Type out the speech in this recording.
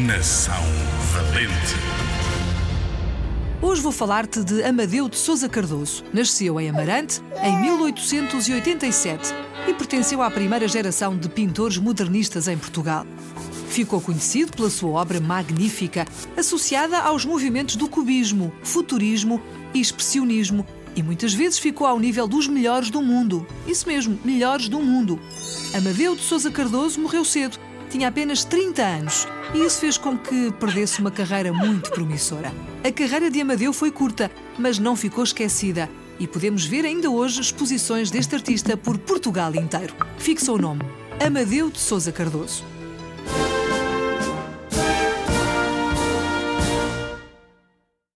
Geração Valente. Hoje vou falar-te de Amadeu de Souza Cardoso. Nasceu em Amarante em 1887 e pertenceu à primeira geração de pintores modernistas em Portugal. Ficou conhecido pela sua obra magnífica, associada aos movimentos do cubismo, futurismo e expressionismo, e muitas vezes ficou ao nível dos melhores do mundo. Isso mesmo, melhores do mundo. Amadeu de Souza Cardoso morreu cedo, tinha apenas 30 anos, e isso fez com que perdesse uma carreira muito promissora. A carreira de Amadeu foi curta, mas não ficou esquecida, e podemos ver ainda hoje exposições deste artista por Portugal inteiro. Fixa o nome: Amadeu de Souza Cardoso.